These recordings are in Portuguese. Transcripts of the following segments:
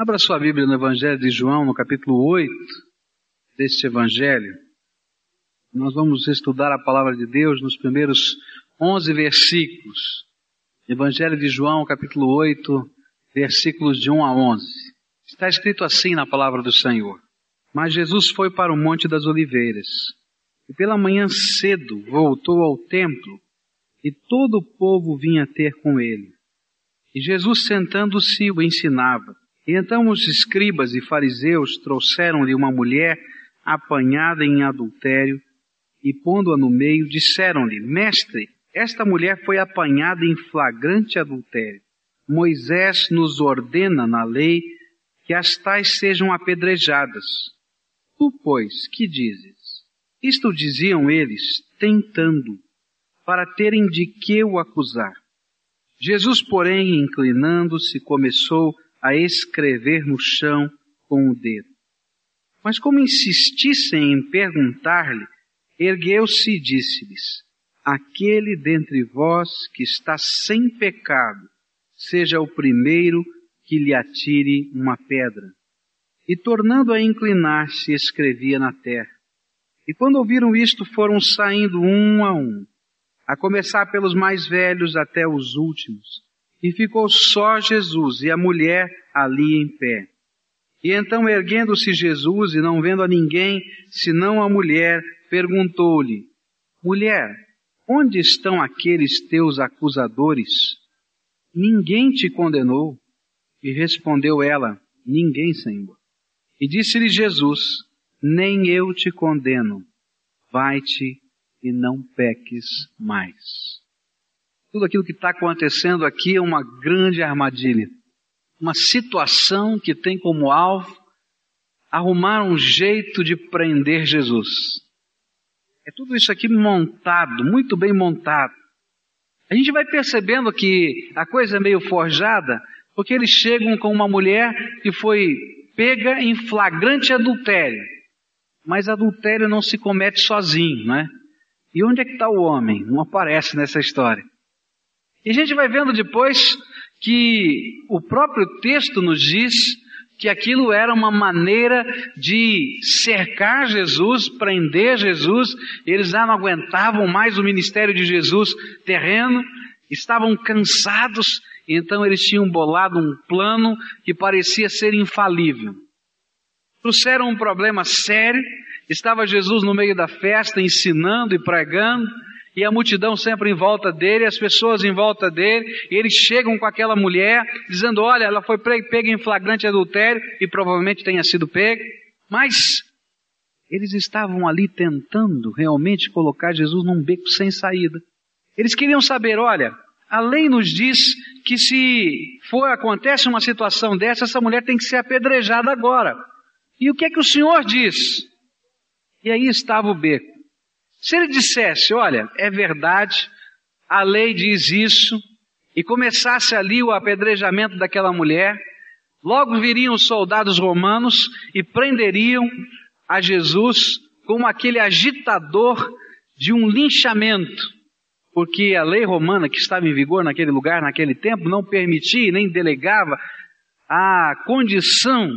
Abra sua Bíblia no Evangelho de João, no capítulo 8 deste Evangelho. Nós vamos estudar a palavra de Deus nos primeiros 11 versículos. Evangelho de João, capítulo 8, versículos de 1 a 11. Está escrito assim na palavra do Senhor. Mas Jesus foi para o Monte das Oliveiras e pela manhã cedo voltou ao templo e todo o povo vinha ter com ele. E Jesus sentando-se o ensinava. Então os escribas e fariseus trouxeram-lhe uma mulher apanhada em adultério e pondo-a no meio, disseram-lhe, Mestre, esta mulher foi apanhada em flagrante adultério. Moisés nos ordena na lei que as tais sejam apedrejadas. Tu, pois, que dizes? Isto diziam eles, tentando, para terem de que o acusar. Jesus, porém, inclinando-se, começou a escrever no chão com o dedo. Mas como insistissem em perguntar-lhe, ergueu-se e disse-lhes, aquele dentre vós que está sem pecado, seja o primeiro que lhe atire uma pedra. E tornando a inclinar-se, escrevia na terra. E quando ouviram isto, foram saindo um a um, a começar pelos mais velhos até os últimos. E ficou só Jesus e a mulher ali em pé. E então, erguendo-se Jesus e não vendo a ninguém, senão a mulher, perguntou-lhe, Mulher, onde estão aqueles teus acusadores? Ninguém te condenou? E respondeu ela, Ninguém, Senhor. E disse-lhe Jesus, Nem eu te condeno. Vai-te e não peques mais. Tudo aquilo que está acontecendo aqui é uma grande armadilha. Uma situação que tem como alvo arrumar um jeito de prender Jesus. É tudo isso aqui montado, muito bem montado. A gente vai percebendo que a coisa é meio forjada, porque eles chegam com uma mulher que foi pega em flagrante adultério. Mas adultério não se comete sozinho, né? E onde é que está o homem? Não aparece nessa história. E a gente vai vendo depois que o próprio texto nos diz que aquilo era uma maneira de cercar Jesus, prender Jesus, eles já não aguentavam mais o ministério de Jesus terreno, estavam cansados, então eles tinham bolado um plano que parecia ser infalível. Trouxeram um problema sério, Estava Jesus no meio da festa, ensinando e pregando, e a multidão sempre em volta dele, as pessoas em volta dele, e eles chegam com aquela mulher, dizendo: Olha, ela foi pega em flagrante adultério, e provavelmente tenha sido pega, mas eles estavam ali tentando realmente colocar Jesus num beco sem saída. Eles queriam saber: olha, a lei nos diz que se for acontece uma situação dessa, essa mulher tem que ser apedrejada agora. E o que é que o Senhor diz? E aí estava o beco. Se ele dissesse, olha, é verdade, a lei diz isso, e começasse ali o apedrejamento daquela mulher, logo viriam os soldados romanos e prenderiam a Jesus como aquele agitador de um linchamento, porque a lei romana que estava em vigor naquele lugar, naquele tempo, não permitia nem delegava a condição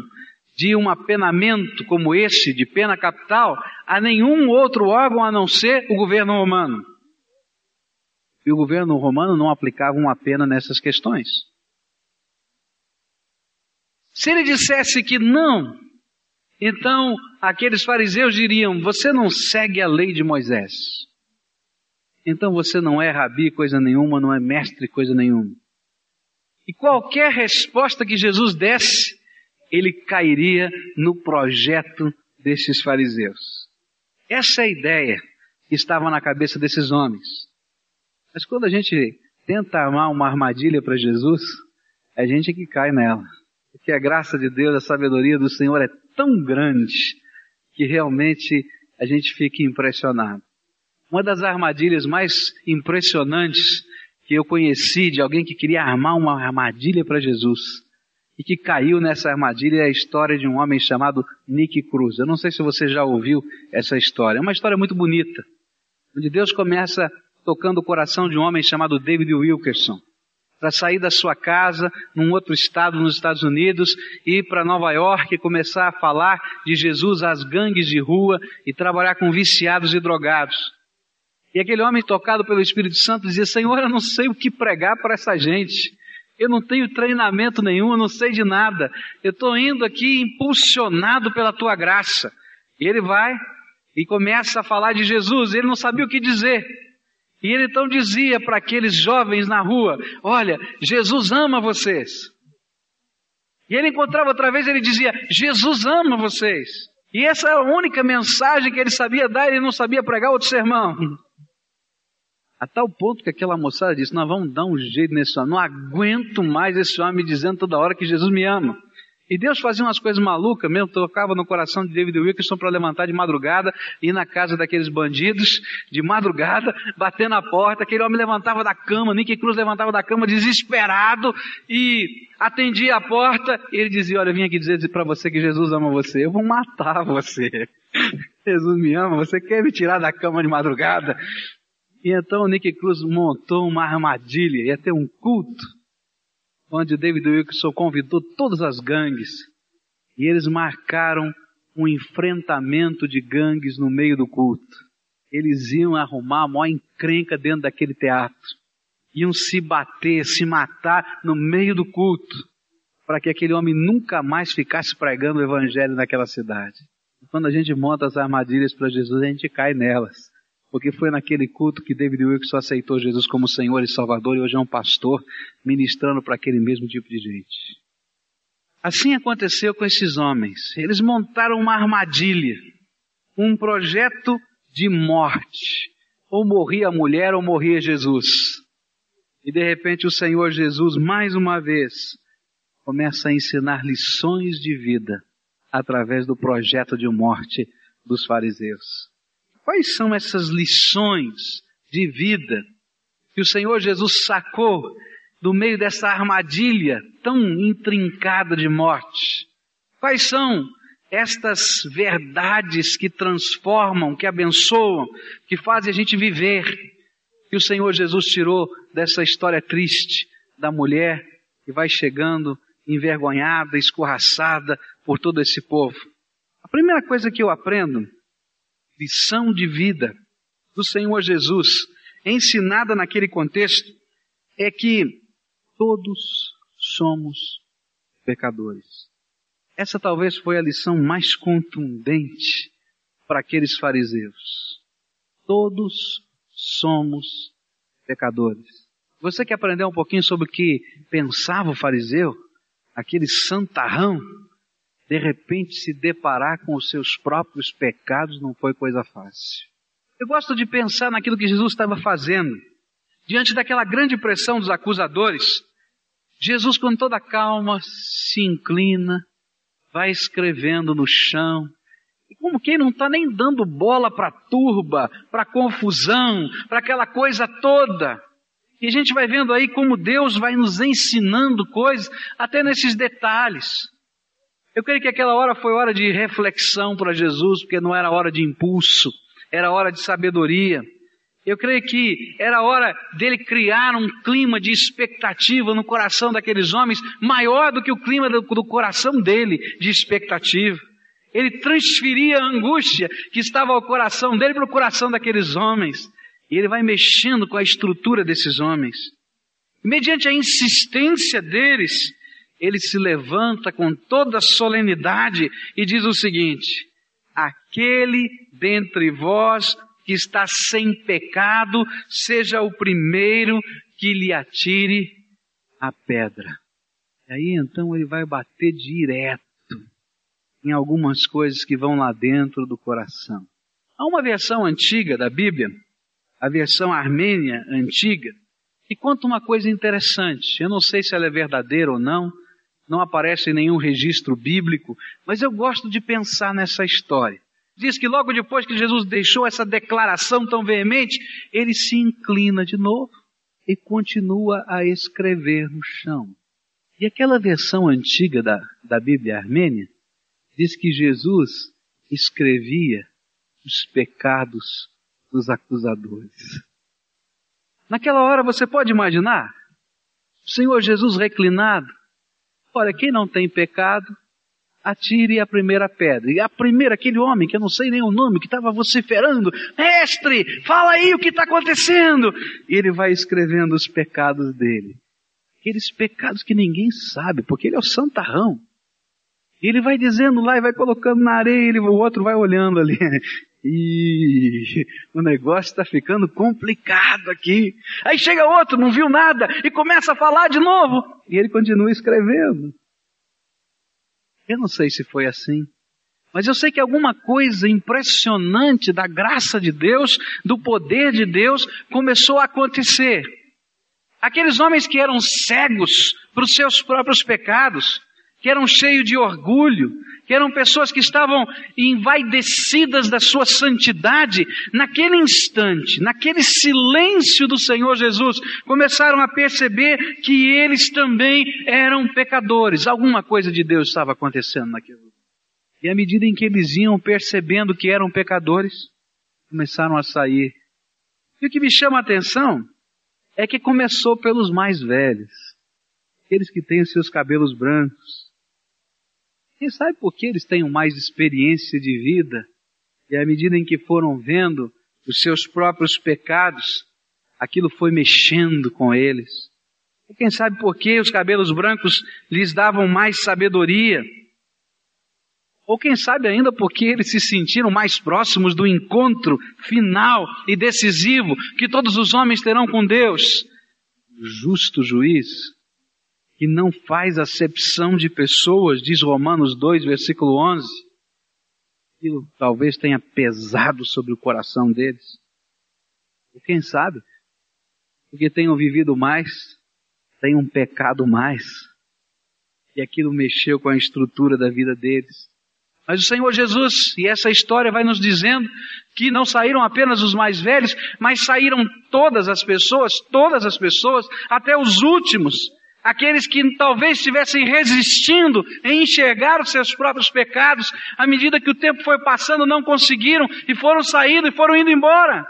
de um apenamento como esse, de pena capital, a nenhum outro órgão a não ser o governo romano. E o governo romano não aplicava uma pena nessas questões. Se ele dissesse que não, então aqueles fariseus diriam: Você não segue a lei de Moisés. Então você não é rabi coisa nenhuma, não é mestre coisa nenhuma. E qualquer resposta que Jesus desse, ele cairia no projeto desses fariseus. Essa é a ideia que estava na cabeça desses homens. Mas quando a gente tenta armar uma armadilha para Jesus, é a gente que cai nela. Porque a graça de Deus, a sabedoria do Senhor é tão grande que realmente a gente fica impressionado. Uma das armadilhas mais impressionantes que eu conheci de alguém que queria armar uma armadilha para Jesus e que caiu nessa armadilha é a história de um homem chamado Nick Cruz. Eu não sei se você já ouviu essa história. É uma história muito bonita, onde Deus começa tocando o coração de um homem chamado David Wilkerson. para sair da sua casa num outro estado nos Estados Unidos, ir para Nova York e começar a falar de Jesus às gangues de rua e trabalhar com viciados e drogados. E aquele homem tocado pelo Espírito Santo dizia: Senhor, eu não sei o que pregar para essa gente. Eu não tenho treinamento nenhum, eu não sei de nada. Eu estou indo aqui impulsionado pela tua graça. E ele vai e começa a falar de Jesus. Ele não sabia o que dizer. E ele então dizia para aqueles jovens na rua: Olha, Jesus ama vocês. E ele encontrava outra vez, ele dizia: Jesus ama vocês. E essa era a única mensagem que ele sabia dar, ele não sabia pregar outro sermão. A tal ponto que aquela moçada disse: Nós vamos dar um jeito nesse homem, não aguento mais esse homem me dizendo toda hora que Jesus me ama. E Deus fazia umas coisas malucas mesmo, tocava no coração de David Wilkerson para levantar de madrugada, ir na casa daqueles bandidos, de madrugada, bater na porta, aquele homem levantava da cama, Nick Cruz levantava da cama desesperado e atendia a porta, e ele dizia, olha, eu vim aqui dizer para você que Jesus ama você, eu vou matar você. Jesus me ama, você quer me tirar da cama de madrugada? E então o Nick Cruz montou uma armadilha, ia ter um culto onde David Wilkerson convidou todas as gangues e eles marcaram um enfrentamento de gangues no meio do culto. Eles iam arrumar a maior encrenca dentro daquele teatro. Iam se bater, se matar no meio do culto, para que aquele homem nunca mais ficasse pregando o evangelho naquela cidade. Quando a gente monta as armadilhas para Jesus, a gente cai nelas porque foi naquele culto que David Wilkerson aceitou Jesus como Senhor e Salvador e hoje é um pastor ministrando para aquele mesmo tipo de gente. Assim aconteceu com esses homens. Eles montaram uma armadilha, um projeto de morte. Ou morria a mulher ou morria Jesus. E de repente o Senhor Jesus, mais uma vez, começa a ensinar lições de vida através do projeto de morte dos fariseus. Quais são essas lições de vida que o Senhor Jesus sacou do meio dessa armadilha tão intrincada de morte? Quais são estas verdades que transformam, que abençoam, que fazem a gente viver? Que o Senhor Jesus tirou dessa história triste da mulher que vai chegando envergonhada, escorraçada por todo esse povo. A primeira coisa que eu aprendo lição de vida do Senhor Jesus, ensinada naquele contexto, é que todos somos pecadores. Essa talvez foi a lição mais contundente para aqueles fariseus. Todos somos pecadores. Você quer aprender um pouquinho sobre o que pensava o fariseu? Aquele santarrão de repente se deparar com os seus próprios pecados não foi coisa fácil. Eu gosto de pensar naquilo que Jesus estava fazendo. Diante daquela grande pressão dos acusadores, Jesus, com toda calma, se inclina, vai escrevendo no chão, e como quem não está nem dando bola para turba, para confusão, para aquela coisa toda. E a gente vai vendo aí como Deus vai nos ensinando coisas, até nesses detalhes. Eu creio que aquela hora foi hora de reflexão para Jesus, porque não era hora de impulso, era hora de sabedoria. Eu creio que era hora dele criar um clima de expectativa no coração daqueles homens, maior do que o clima do, do coração dele de expectativa. Ele transferia a angústia que estava ao coração dele para o coração daqueles homens. E ele vai mexendo com a estrutura desses homens. Mediante a insistência deles, ele se levanta com toda solenidade e diz o seguinte: aquele dentre vós que está sem pecado, seja o primeiro que lhe atire a pedra. E aí então ele vai bater direto em algumas coisas que vão lá dentro do coração. Há uma versão antiga da Bíblia, a versão armênia antiga, que conta uma coisa interessante. Eu não sei se ela é verdadeira ou não, não aparece em nenhum registro bíblico, mas eu gosto de pensar nessa história. Diz que logo depois que Jesus deixou essa declaração tão veemente, ele se inclina de novo e continua a escrever no chão. E aquela versão antiga da, da Bíblia armênia diz que Jesus escrevia os pecados dos acusadores. Naquela hora você pode imaginar O Senhor Jesus reclinado. Olha, quem não tem pecado, atire a primeira pedra. E a primeira, aquele homem que eu não sei nem o nome, que estava vociferando, mestre, fala aí o que está acontecendo. E ele vai escrevendo os pecados dele. Aqueles pecados que ninguém sabe, porque ele é o santarrão. E ele vai dizendo lá e vai colocando na areia, ele, o outro vai olhando ali. E o negócio está ficando complicado aqui. Aí chega outro, não viu nada, e começa a falar de novo. E ele continua escrevendo. Eu não sei se foi assim. Mas eu sei que alguma coisa impressionante da graça de Deus, do poder de Deus, começou a acontecer. Aqueles homens que eram cegos para os seus próprios pecados, que eram cheios de orgulho, eram pessoas que estavam envaidecidas da sua santidade, naquele instante, naquele silêncio do Senhor Jesus, começaram a perceber que eles também eram pecadores. Alguma coisa de Deus estava acontecendo naquilo. E à medida em que eles iam percebendo que eram pecadores, começaram a sair. E o que me chama a atenção é que começou pelos mais velhos, aqueles que têm os seus cabelos brancos, quem sabe por que eles tenham mais experiência de vida e à medida em que foram vendo os seus próprios pecados, aquilo foi mexendo com eles. E quem sabe por que os cabelos brancos lhes davam mais sabedoria. Ou quem sabe ainda porque eles se sentiram mais próximos do encontro final e decisivo que todos os homens terão com Deus. O justo juiz que não faz acepção de pessoas, diz Romanos 2, versículo 11. Aquilo talvez tenha pesado sobre o coração deles. E quem sabe? Porque tenham vivido mais, tenham pecado mais. E aquilo mexeu com a estrutura da vida deles. Mas o Senhor Jesus, e essa história vai nos dizendo que não saíram apenas os mais velhos, mas saíram todas as pessoas, todas as pessoas, até os últimos, Aqueles que talvez estivessem resistindo em enxergar os seus próprios pecados, à medida que o tempo foi passando, não conseguiram e foram saindo e foram indo embora.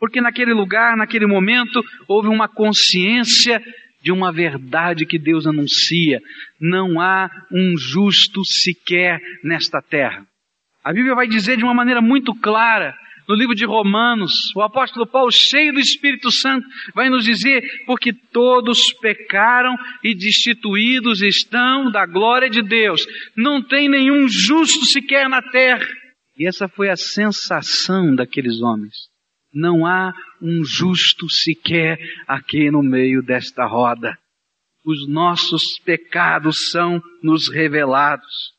Porque naquele lugar, naquele momento, houve uma consciência de uma verdade que Deus anuncia. Não há um justo sequer nesta terra. A Bíblia vai dizer de uma maneira muito clara no livro de Romanos, o apóstolo Paulo, cheio do Espírito Santo, vai nos dizer: porque todos pecaram e destituídos estão da glória de Deus, não tem nenhum justo sequer na terra. E essa foi a sensação daqueles homens. Não há um justo sequer aqui no meio desta roda. Os nossos pecados são nos revelados.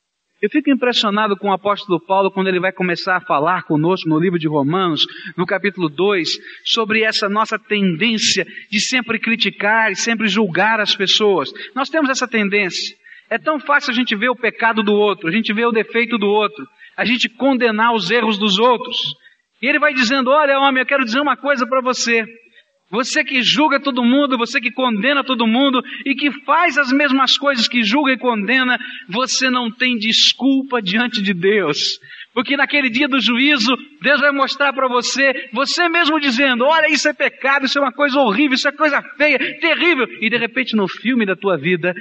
Eu fico impressionado com o apóstolo Paulo quando ele vai começar a falar conosco no livro de Romanos, no capítulo 2, sobre essa nossa tendência de sempre criticar e sempre julgar as pessoas. Nós temos essa tendência. É tão fácil a gente ver o pecado do outro, a gente ver o defeito do outro, a gente condenar os erros dos outros. E ele vai dizendo: Olha, homem, eu quero dizer uma coisa para você. Você que julga todo mundo, você que condena todo mundo e que faz as mesmas coisas que julga e condena, você não tem desculpa diante de Deus. Porque naquele dia do juízo, Deus vai mostrar para você, você mesmo dizendo: Olha, isso é pecado, isso é uma coisa horrível, isso é coisa feia, terrível. E de repente, no filme da tua vida,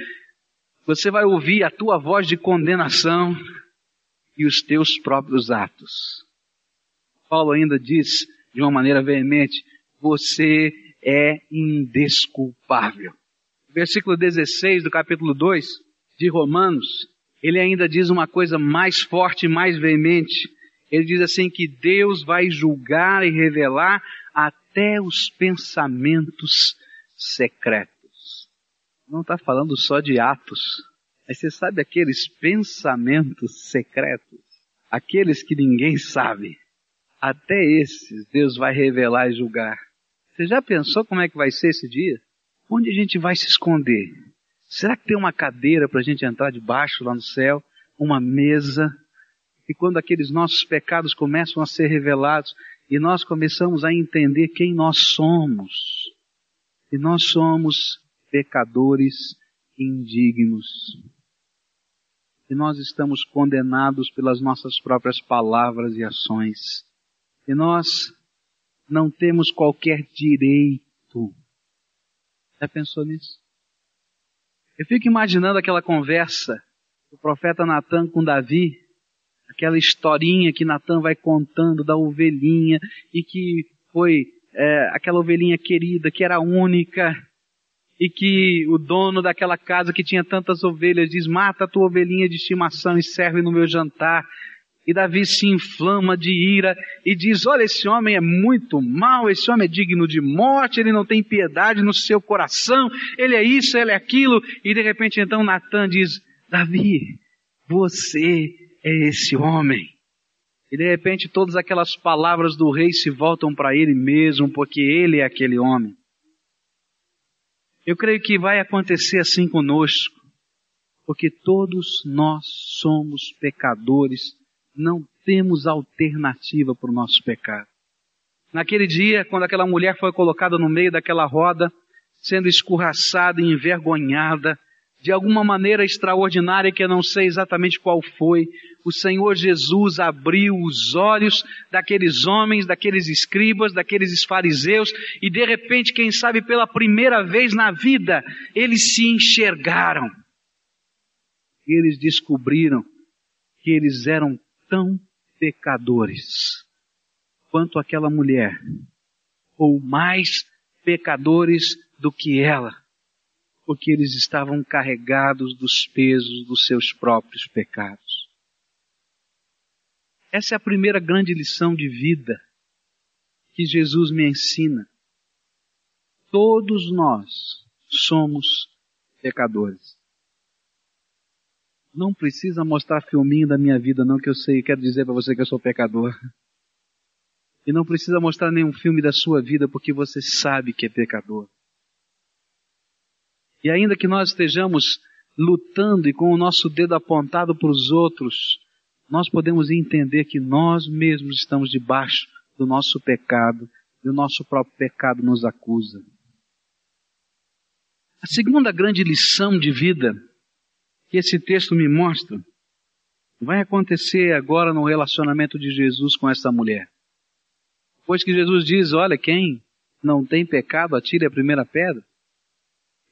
você vai ouvir a tua voz de condenação e os teus próprios atos. Paulo ainda diz de uma maneira veemente: você é indesculpável. Versículo 16 do capítulo 2 de Romanos, ele ainda diz uma coisa mais forte, mais veemente. Ele diz assim que Deus vai julgar e revelar até os pensamentos secretos. Não está falando só de atos. Mas você sabe aqueles pensamentos secretos? Aqueles que ninguém sabe. Até esses Deus vai revelar e julgar. Você já pensou como é que vai ser esse dia? Onde a gente vai se esconder? Será que tem uma cadeira para a gente entrar debaixo lá no céu? Uma mesa? E quando aqueles nossos pecados começam a ser revelados e nós começamos a entender quem nós somos, e nós somos pecadores indignos. E nós estamos condenados pelas nossas próprias palavras e ações. E nós não temos qualquer direito. Já pensou nisso? Eu fico imaginando aquela conversa do profeta Natan com Davi, aquela historinha que Natan vai contando da ovelhinha e que foi é, aquela ovelhinha querida, que era única, e que o dono daquela casa que tinha tantas ovelhas diz: Mata a tua ovelhinha de estimação e serve no meu jantar. E Davi se inflama de ira e diz: Olha, esse homem é muito mau, esse homem é digno de morte, ele não tem piedade no seu coração, ele é isso, ele é aquilo. E de repente então Natan diz: Davi, você é esse homem. E de repente todas aquelas palavras do rei se voltam para ele mesmo, porque ele é aquele homem. Eu creio que vai acontecer assim conosco, porque todos nós somos pecadores, não temos alternativa para o nosso pecado. Naquele dia, quando aquela mulher foi colocada no meio daquela roda, sendo escorraçada e envergonhada, de alguma maneira extraordinária que eu não sei exatamente qual foi, o Senhor Jesus abriu os olhos daqueles homens, daqueles escribas, daqueles fariseus e de repente, quem sabe pela primeira vez na vida, eles se enxergaram. Eles descobriram que eles eram tão pecadores quanto aquela mulher, ou mais pecadores do que ela porque eles estavam carregados dos pesos dos seus próprios pecados. Essa é a primeira grande lição de vida que Jesus me ensina. Todos nós somos pecadores. Não precisa mostrar filminho da minha vida, não, que eu sei, quero dizer para você que eu sou pecador. E não precisa mostrar nenhum filme da sua vida, porque você sabe que é pecador. E ainda que nós estejamos lutando e com o nosso dedo apontado para os outros, nós podemos entender que nós mesmos estamos debaixo do nosso pecado e o nosso próprio pecado nos acusa. A segunda grande lição de vida que esse texto me mostra vai acontecer agora no relacionamento de Jesus com essa mulher. Pois que Jesus diz: Olha, quem não tem pecado, atire a primeira pedra.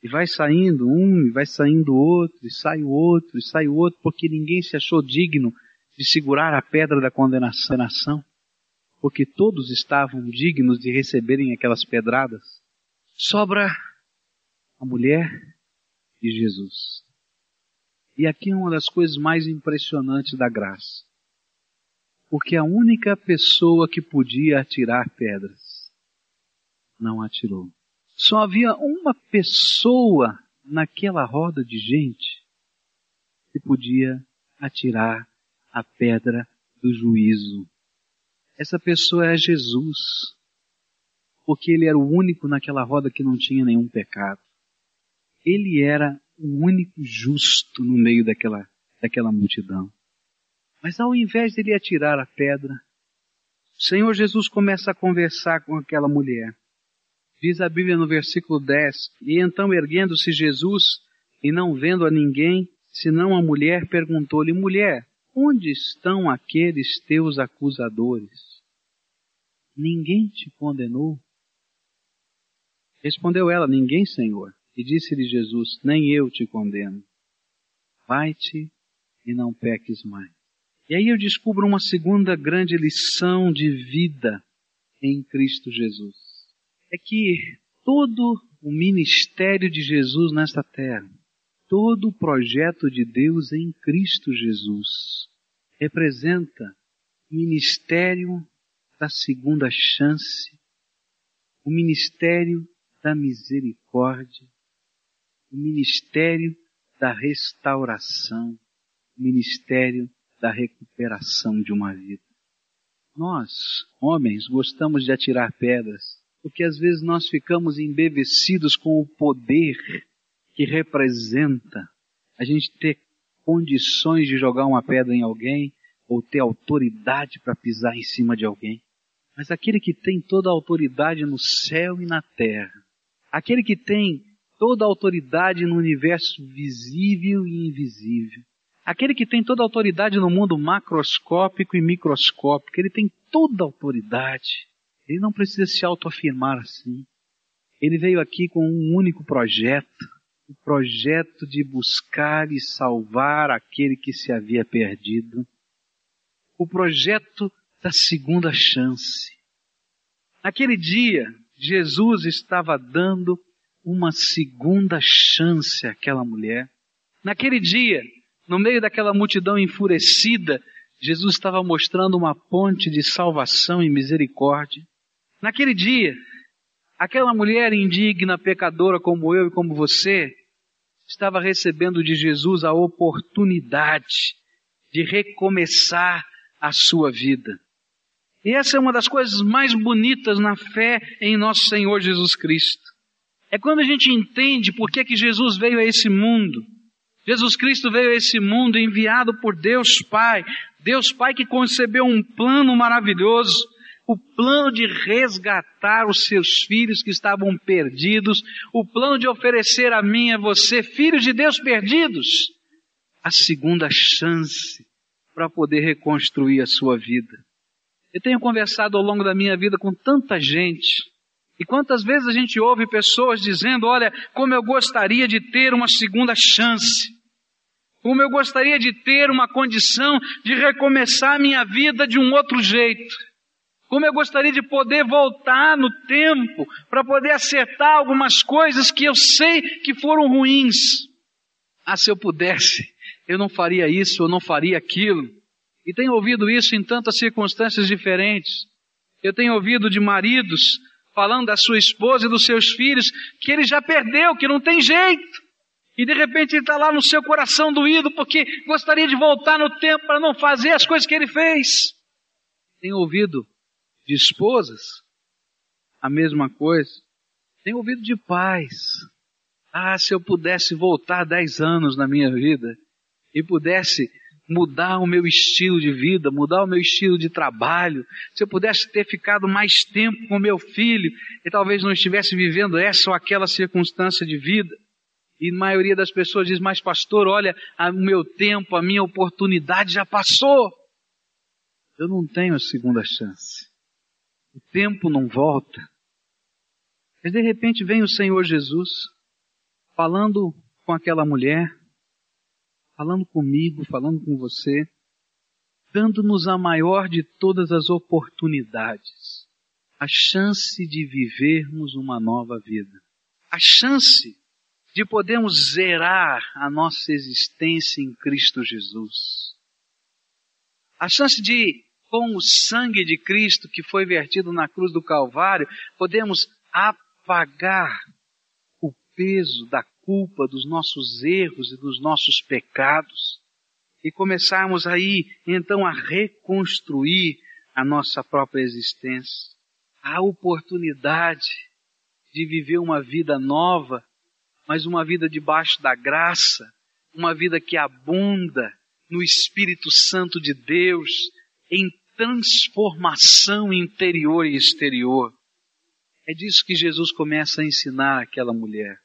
E vai saindo um, e vai saindo outro, e sai o outro, e sai o outro, porque ninguém se achou digno de segurar a pedra da condenação, porque todos estavam dignos de receberem aquelas pedradas. Sobra a mulher e Jesus. E aqui é uma das coisas mais impressionantes da graça. Porque a única pessoa que podia atirar pedras não atirou. Só havia uma pessoa naquela roda de gente que podia atirar a pedra do juízo. Essa pessoa é Jesus, porque ele era o único naquela roda que não tinha nenhum pecado. Ele era o único justo no meio daquela, daquela multidão. Mas ao invés de ele atirar a pedra, o Senhor Jesus começa a conversar com aquela mulher. Diz a Bíblia no versículo 10: E então, erguendo-se Jesus, e não vendo a ninguém, senão a mulher, perguntou-lhe: Mulher, onde estão aqueles teus acusadores? Ninguém te condenou? Respondeu ela: Ninguém, Senhor. E disse-lhe Jesus: Nem eu te condeno. Vai-te e não peques mais. E aí eu descubro uma segunda grande lição de vida em Cristo Jesus é que todo o ministério de Jesus nesta terra, todo o projeto de Deus em Cristo Jesus, representa o ministério da segunda chance, o ministério da misericórdia, o ministério da restauração, o ministério da recuperação de uma vida. Nós, homens, gostamos de atirar pedras, porque às vezes nós ficamos embevecidos com o poder que representa a gente ter condições de jogar uma pedra em alguém ou ter autoridade para pisar em cima de alguém. Mas aquele que tem toda a autoridade no céu e na terra, aquele que tem toda a autoridade no universo visível e invisível, aquele que tem toda a autoridade no mundo macroscópico e microscópico, ele tem toda a autoridade ele não precisa se autoafirmar assim. Ele veio aqui com um único projeto, o projeto de buscar e salvar aquele que se havia perdido, o projeto da segunda chance. Naquele dia, Jesus estava dando uma segunda chance àquela mulher. Naquele dia, no meio daquela multidão enfurecida, Jesus estava mostrando uma ponte de salvação e misericórdia. Naquele dia, aquela mulher indigna, pecadora como eu e como você, estava recebendo de Jesus a oportunidade de recomeçar a sua vida. E essa é uma das coisas mais bonitas na fé em nosso Senhor Jesus Cristo. É quando a gente entende por que, que Jesus veio a esse mundo. Jesus Cristo veio a esse mundo enviado por Deus Pai. Deus Pai que concebeu um plano maravilhoso. O plano de resgatar os seus filhos que estavam perdidos. O plano de oferecer a mim e a você, filhos de Deus perdidos, a segunda chance para poder reconstruir a sua vida. Eu tenho conversado ao longo da minha vida com tanta gente. E quantas vezes a gente ouve pessoas dizendo: Olha, como eu gostaria de ter uma segunda chance. Como eu gostaria de ter uma condição de recomeçar minha vida de um outro jeito. Como eu gostaria de poder voltar no tempo para poder acertar algumas coisas que eu sei que foram ruins. Ah, se eu pudesse, eu não faria isso, eu não faria aquilo. E tenho ouvido isso em tantas circunstâncias diferentes. Eu tenho ouvido de maridos falando da sua esposa e dos seus filhos que ele já perdeu, que não tem jeito. E de repente ele está lá no seu coração doído porque gostaria de voltar no tempo para não fazer as coisas que ele fez. Tenho ouvido de esposas a mesma coisa. Tenho ouvido de pais. Ah, se eu pudesse voltar dez anos na minha vida e pudesse mudar o meu estilo de vida, mudar o meu estilo de trabalho, se eu pudesse ter ficado mais tempo com meu filho e talvez não estivesse vivendo essa ou aquela circunstância de vida. E a maioria das pessoas diz, mas pastor, olha, o meu tempo, a minha oportunidade já passou. Eu não tenho a segunda chance. O tempo não volta. Mas de repente vem o Senhor Jesus falando com aquela mulher, falando comigo, falando com você, dando-nos a maior de todas as oportunidades, a chance de vivermos uma nova vida, a chance de podermos zerar a nossa existência em Cristo Jesus, a chance de, com o sangue de Cristo que foi vertido na cruz do Calvário, podemos apagar o peso da culpa dos nossos erros e dos nossos pecados e começarmos aí então a reconstruir a nossa própria existência. A oportunidade de viver uma vida nova, mas uma vida debaixo da graça, uma vida que abunda no Espírito Santo de Deus, em transformação interior e exterior. É disso que Jesus começa a ensinar aquela mulher.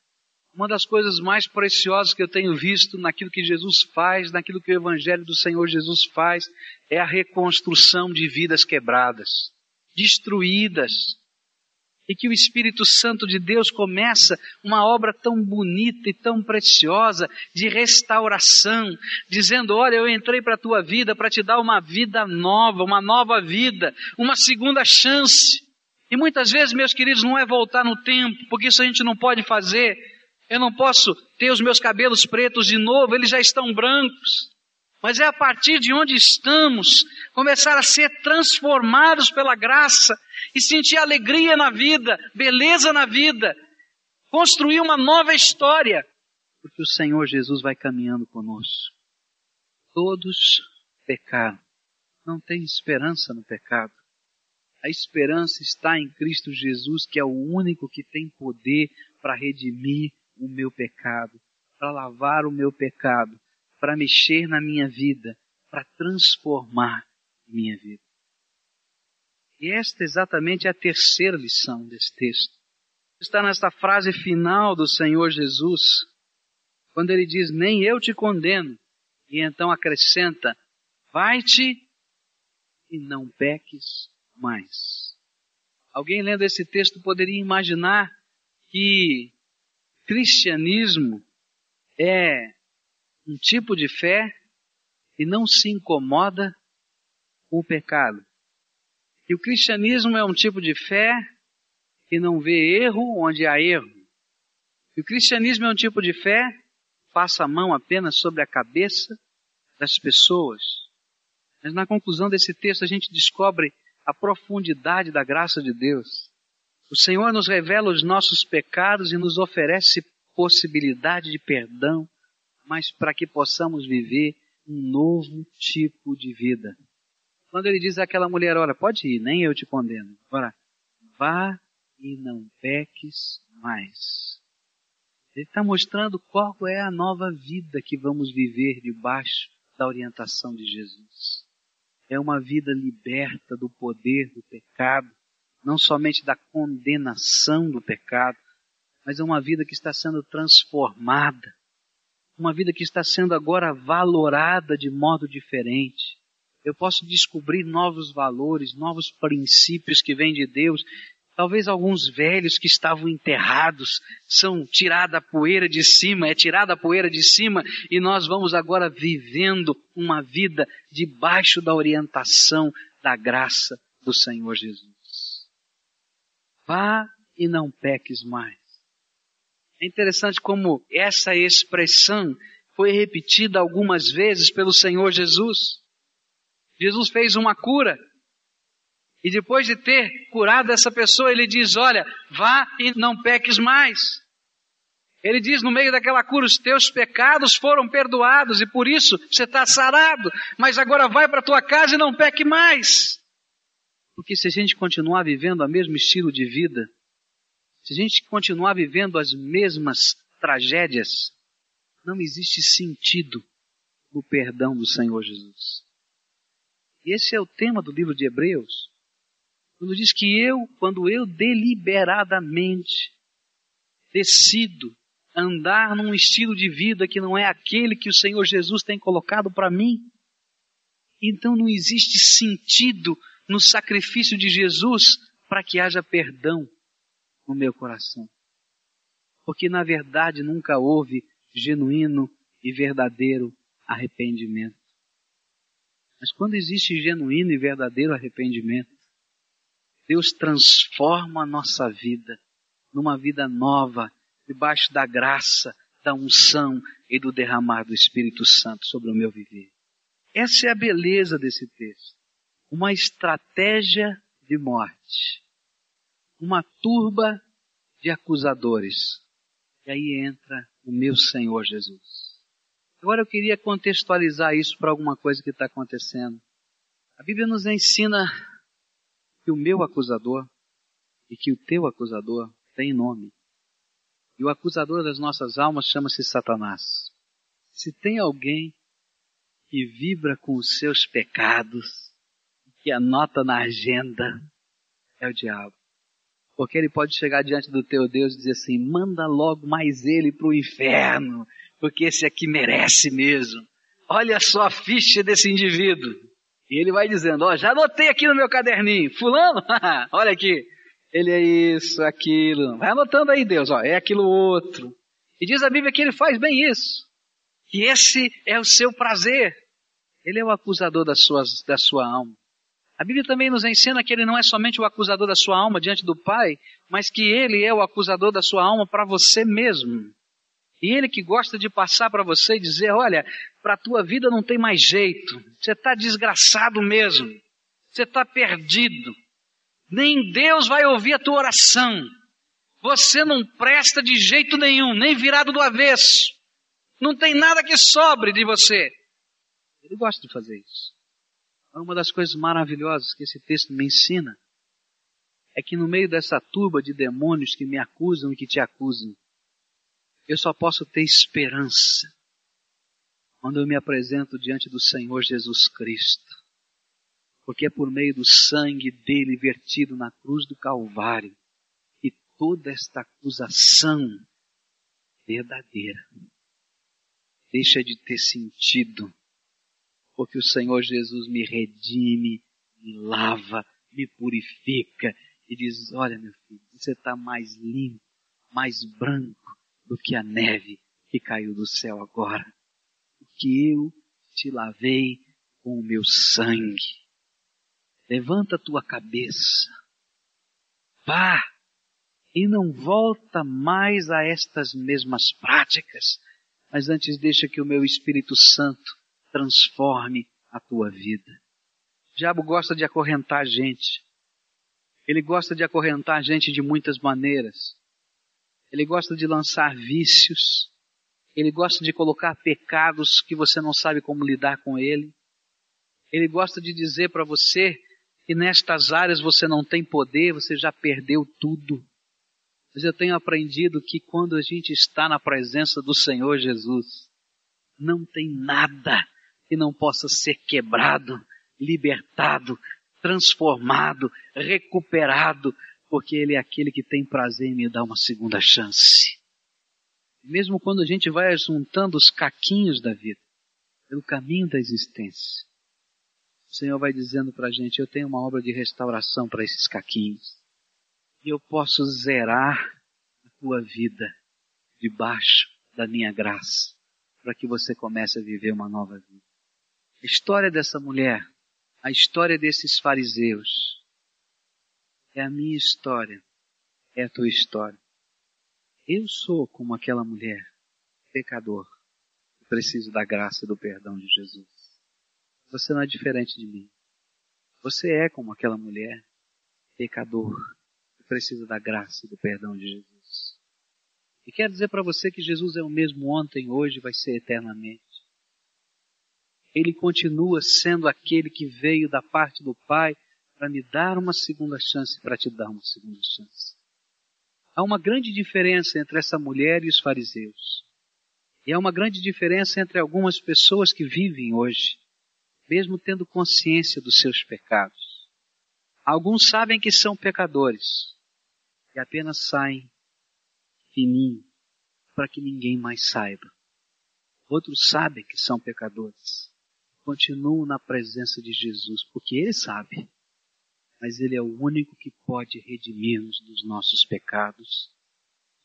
Uma das coisas mais preciosas que eu tenho visto naquilo que Jesus faz, naquilo que o Evangelho do Senhor Jesus faz, é a reconstrução de vidas quebradas, destruídas. E que o Espírito Santo de Deus começa uma obra tão bonita e tão preciosa de restauração, dizendo: Olha, eu entrei para a tua vida para te dar uma vida nova, uma nova vida, uma segunda chance. E muitas vezes, meus queridos, não é voltar no tempo, porque isso a gente não pode fazer eu não posso ter os meus cabelos pretos de novo, eles já estão brancos. Mas é a partir de onde estamos, começar a ser transformados pela graça e sentir alegria na vida, beleza na vida, construir uma nova história, porque o Senhor Jesus vai caminhando conosco. Todos pecaram, não tem esperança no pecado. A esperança está em Cristo Jesus, que é o único que tem poder para redimir o meu pecado, para lavar o meu pecado, para mexer na minha vida, para transformar minha vida. E esta exatamente é a terceira lição desse texto. Está nesta frase final do Senhor Jesus, quando ele diz: Nem eu te condeno, e então acrescenta: Vai-te e não peques mais. Alguém lendo esse texto poderia imaginar que cristianismo é um tipo de fé que não se incomoda com o pecado. E o cristianismo é um tipo de fé que não vê erro onde há erro. E o cristianismo é um tipo de fé que passa a mão apenas sobre a cabeça das pessoas. Mas na conclusão desse texto a gente descobre a profundidade da graça de Deus. O Senhor nos revela os nossos pecados e nos oferece possibilidade de perdão, mas para que possamos viver um novo tipo de vida. Quando ele diz àquela mulher, olha, pode ir, nem eu te condeno. Agora, vá e não peques mais. Ele está mostrando qual é a nova vida que vamos viver debaixo da orientação de Jesus. É uma vida liberta do poder do pecado, não somente da condenação do pecado, mas é uma vida que está sendo transformada, uma vida que está sendo agora valorada de modo diferente. Eu posso descobrir novos valores, novos princípios que vêm de Deus Talvez alguns velhos que estavam enterrados são tirada a poeira de cima, é tirada a poeira de cima e nós vamos agora vivendo uma vida debaixo da orientação da graça do Senhor Jesus. Vá e não peques mais. É interessante como essa expressão foi repetida algumas vezes pelo Senhor Jesus. Jesus fez uma cura e depois de ter curado essa pessoa, ele diz: Olha, vá e não peques mais. Ele diz no meio daquela cura: Os teus pecados foram perdoados e por isso você está sarado, mas agora vai para a tua casa e não peque mais. Porque se a gente continuar vivendo o mesmo estilo de vida, se a gente continuar vivendo as mesmas tragédias, não existe sentido no perdão do Senhor Jesus. E esse é o tema do livro de Hebreus. Quando diz que eu, quando eu deliberadamente decido andar num estilo de vida que não é aquele que o Senhor Jesus tem colocado para mim, então não existe sentido no sacrifício de Jesus para que haja perdão no meu coração. Porque na verdade nunca houve genuíno e verdadeiro arrependimento. Mas quando existe genuíno e verdadeiro arrependimento, Deus transforma a nossa vida numa vida nova, debaixo da graça, da unção e do derramar do Espírito Santo sobre o meu viver. Essa é a beleza desse texto. Uma estratégia de morte. Uma turba de acusadores. E aí entra o meu Senhor Jesus. Agora eu queria contextualizar isso para alguma coisa que está acontecendo. A Bíblia nos ensina que o meu acusador e que o teu acusador tem nome. E o acusador das nossas almas chama-se Satanás. Se tem alguém que vibra com os seus pecados, que anota na agenda, é o diabo. Porque ele pode chegar diante do teu Deus e dizer assim: manda logo mais ele para o inferno, porque esse aqui merece mesmo. Olha só a ficha desse indivíduo. E ele vai dizendo, ó, já anotei aqui no meu caderninho, fulano, olha aqui, ele é isso, aquilo, vai anotando aí Deus, ó, é aquilo outro. E diz a Bíblia que ele faz bem isso, que esse é o seu prazer. Ele é o acusador da sua alma. A Bíblia também nos ensina que ele não é somente o acusador da sua alma diante do Pai, mas que ele é o acusador da sua alma para você mesmo. E ele que gosta de passar para você e dizer, olha, para a tua vida não tem mais jeito. Você está desgraçado mesmo. Você está perdido. Nem Deus vai ouvir a tua oração. Você não presta de jeito nenhum, nem virado do avesso. Não tem nada que sobre de você. Ele gosta de fazer isso. Uma das coisas maravilhosas que esse texto me ensina é que no meio dessa turba de demônios que me acusam e que te acusam, eu só posso ter esperança quando eu me apresento diante do Senhor Jesus Cristo. Porque é por meio do sangue dele vertido na cruz do Calvário que toda esta acusação verdadeira deixa de ter sentido. Porque o Senhor Jesus me redime, me lava, me purifica e diz: Olha, meu filho, você está mais limpo, mais branco do que a neve que caiu do céu agora, porque eu te lavei com o meu sangue. Levanta a tua cabeça, vá e não volta mais a estas mesmas práticas, mas antes deixa que o meu Espírito Santo transforme a tua vida. O diabo gosta de acorrentar gente. Ele gosta de acorrentar gente de muitas maneiras. Ele gosta de lançar vícios. Ele gosta de colocar pecados que você não sabe como lidar com ele. Ele gosta de dizer para você que nestas áreas você não tem poder, você já perdeu tudo. Mas eu tenho aprendido que quando a gente está na presença do Senhor Jesus, não tem nada que não possa ser quebrado, libertado, transformado, recuperado, porque Ele é aquele que tem prazer em me dar uma segunda chance. Mesmo quando a gente vai juntando os caquinhos da vida, pelo caminho da existência, o Senhor vai dizendo para a gente: Eu tenho uma obra de restauração para esses caquinhos. E eu posso zerar a tua vida debaixo da minha graça, para que você comece a viver uma nova vida. A história dessa mulher a história desses fariseus é a minha história, é a tua história. Eu sou como aquela mulher, pecador, que preciso da graça e do perdão de Jesus. Você não é diferente de mim. Você é como aquela mulher, pecador, que precisa da graça e do perdão de Jesus. E quero dizer para você que Jesus é o mesmo ontem, hoje, vai ser eternamente ele continua sendo aquele que veio da parte do Pai para me dar uma segunda chance, para te dar uma segunda chance. Há uma grande diferença entre essa mulher e os fariseus. E há uma grande diferença entre algumas pessoas que vivem hoje, mesmo tendo consciência dos seus pecados. Alguns sabem que são pecadores e apenas saem fininho para que ninguém mais saiba. Outros sabem que são pecadores continuam na presença de Jesus, porque Ele sabe, mas Ele é o único que pode redimir-nos dos nossos pecados.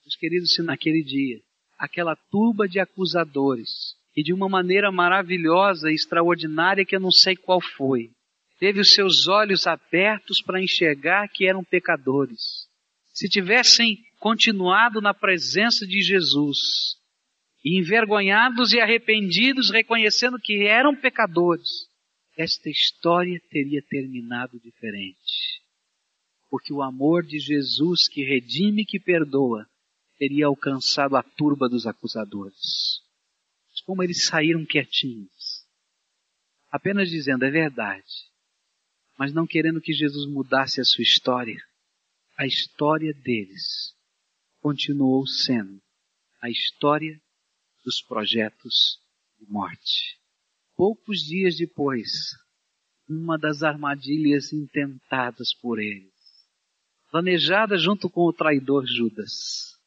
Meus queridos, se naquele dia, aquela turba de acusadores, e de uma maneira maravilhosa e extraordinária que eu não sei qual foi, teve os seus olhos abertos para enxergar que eram pecadores. Se tivessem continuado na presença de Jesus, envergonhados e arrependidos, reconhecendo que eram pecadores, esta história teria terminado diferente. Porque o amor de Jesus que redime e que perdoa teria alcançado a turba dos acusadores. Mas como eles saíram quietinhos, apenas dizendo é verdade, mas não querendo que Jesus mudasse a sua história, a história deles continuou sendo a história dos projetos de morte. Poucos dias depois, uma das armadilhas intentadas por eles, planejada junto com o traidor Judas,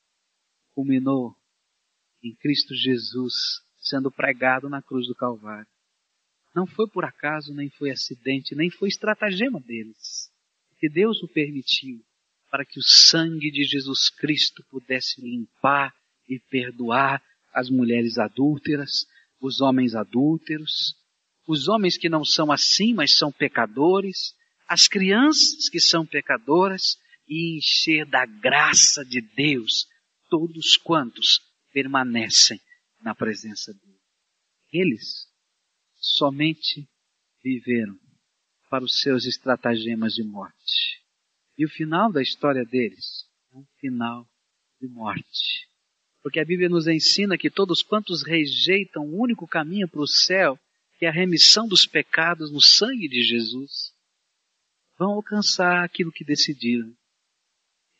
culminou em Cristo Jesus sendo pregado na cruz do Calvário. Não foi por acaso, nem foi acidente, nem foi estratagema deles, que Deus o permitiu para que o sangue de Jesus Cristo pudesse limpar e perdoar as mulheres adúlteras, os homens adúlteros, os homens que não são assim, mas são pecadores, as crianças que são pecadoras, e encher da graça de Deus todos quantos permanecem na presença dele. Eles somente viveram para os seus estratagemas de morte. E o final da história deles é um final de morte. Porque a Bíblia nos ensina que todos quantos rejeitam o único caminho para o céu, que é a remissão dos pecados no sangue de Jesus, vão alcançar aquilo que decidiram,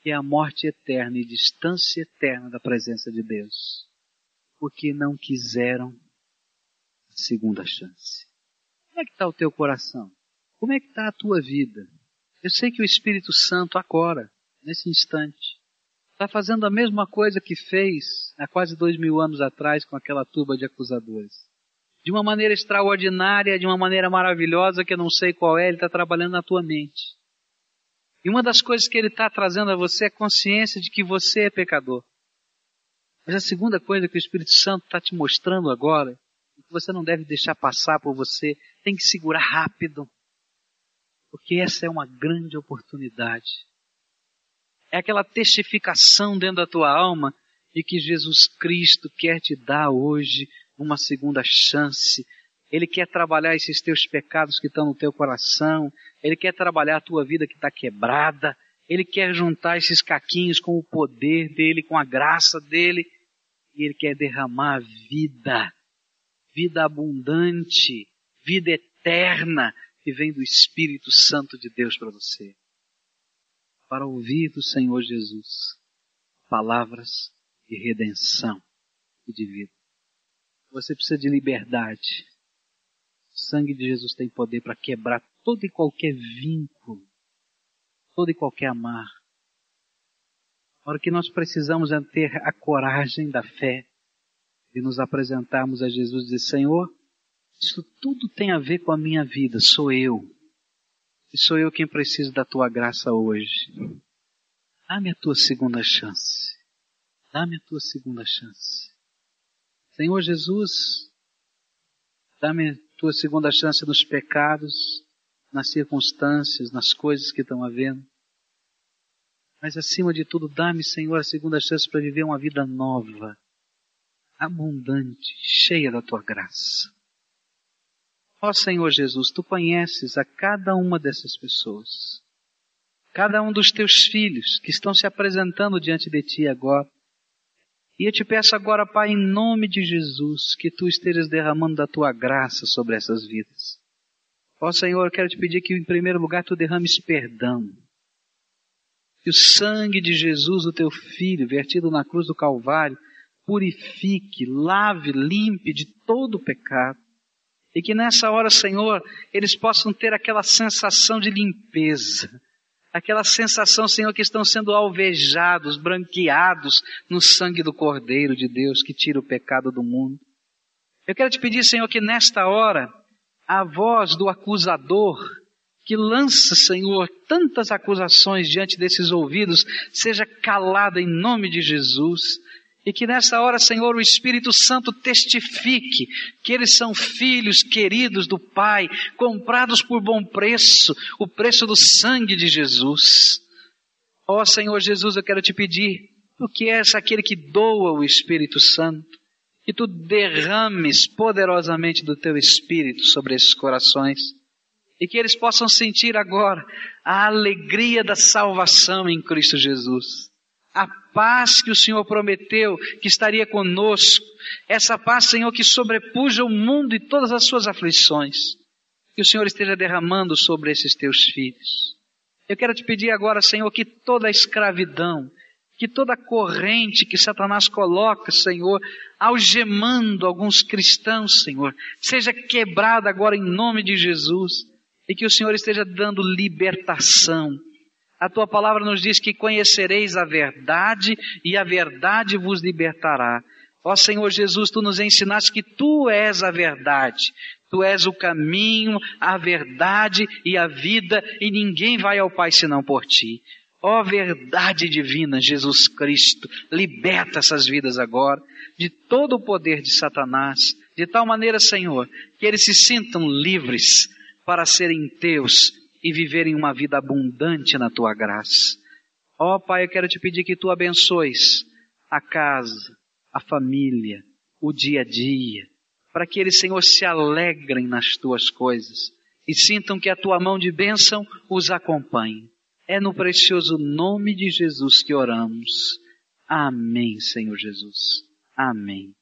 que é a morte eterna e distância eterna da presença de Deus, porque não quiseram a segunda chance. Como é que está o teu coração? Como é que está a tua vida? Eu sei que o Espírito Santo agora, nesse instante, está fazendo a mesma coisa que fez há quase dois mil anos atrás com aquela turba de acusadores. De uma maneira extraordinária, de uma maneira maravilhosa que eu não sei qual é, ele está trabalhando na tua mente. E uma das coisas que ele está trazendo a você é a consciência de que você é pecador. Mas a segunda coisa que o Espírito Santo está te mostrando agora, e que você não deve deixar passar por você, tem que segurar rápido. Porque essa é uma grande oportunidade. É aquela testificação dentro da tua alma e que Jesus Cristo quer te dar hoje uma segunda chance. Ele quer trabalhar esses teus pecados que estão no teu coração. Ele quer trabalhar a tua vida que está quebrada. Ele quer juntar esses caquinhos com o poder dele, com a graça dele. E ele quer derramar vida, vida abundante, vida eterna que vem do Espírito Santo de Deus para você. Para ouvir do Senhor Jesus palavras de redenção e de vida. Você precisa de liberdade. O sangue de Jesus tem poder para quebrar todo e qualquer vínculo, todo e qualquer amar. Agora, o que nós precisamos é ter a coragem da fé de nos apresentarmos a Jesus e dizer, Senhor, isso tudo tem a ver com a minha vida, sou eu. E sou eu quem preciso da tua graça hoje. Dá-me a tua segunda chance. Dá-me a tua segunda chance. Senhor Jesus, dá-me a tua segunda chance nos pecados, nas circunstâncias, nas coisas que estão havendo. Mas acima de tudo, dá-me, Senhor, a segunda chance para viver uma vida nova, abundante, cheia da tua graça. Ó Senhor Jesus, tu conheces a cada uma dessas pessoas, cada um dos teus filhos que estão se apresentando diante de ti agora. E eu te peço agora, Pai, em nome de Jesus, que tu estejas derramando da tua graça sobre essas vidas. Ó Senhor, eu quero te pedir que, em primeiro lugar, tu derrames perdão. Que o sangue de Jesus, o teu filho, vertido na cruz do Calvário, purifique, lave, limpe de todo o pecado. E que nessa hora, Senhor, eles possam ter aquela sensação de limpeza, aquela sensação, Senhor, que estão sendo alvejados, branqueados no sangue do Cordeiro de Deus que tira o pecado do mundo. Eu quero te pedir, Senhor, que nesta hora a voz do acusador que lança, Senhor, tantas acusações diante desses ouvidos seja calada em nome de Jesus e que nessa hora, Senhor, o Espírito Santo testifique que eles são filhos queridos do Pai, comprados por bom preço, o preço do sangue de Jesus. Ó oh, Senhor Jesus, eu quero te pedir, tu que és aquele que doa o Espírito Santo, que tu derrames poderosamente do teu Espírito sobre esses corações e que eles possam sentir agora a alegria da salvação em Cristo Jesus a paz que o Senhor prometeu que estaria conosco, essa paz, Senhor, que sobrepuja o mundo e todas as suas aflições, que o Senhor esteja derramando sobre esses teus filhos. Eu quero te pedir agora, Senhor, que toda a escravidão, que toda a corrente que Satanás coloca, Senhor, algemando alguns cristãos, Senhor, seja quebrada agora em nome de Jesus. E que o Senhor esteja dando libertação, a tua palavra nos diz que conhecereis a verdade e a verdade vos libertará. Ó Senhor Jesus, tu nos ensinaste que tu és a verdade. Tu és o caminho, a verdade e a vida, e ninguém vai ao Pai senão por ti. Ó verdade divina, Jesus Cristo, liberta essas vidas agora de todo o poder de Satanás, de tal maneira, Senhor, que eles se sintam livres para serem teus e viverem uma vida abundante na tua graça. Ó oh, Pai, eu quero te pedir que tu abençoes a casa, a família, o dia a dia, para que eles, Senhor, se alegrem nas tuas coisas e sintam que a tua mão de bênção os acompanhe. É no precioso nome de Jesus que oramos. Amém, Senhor Jesus. Amém.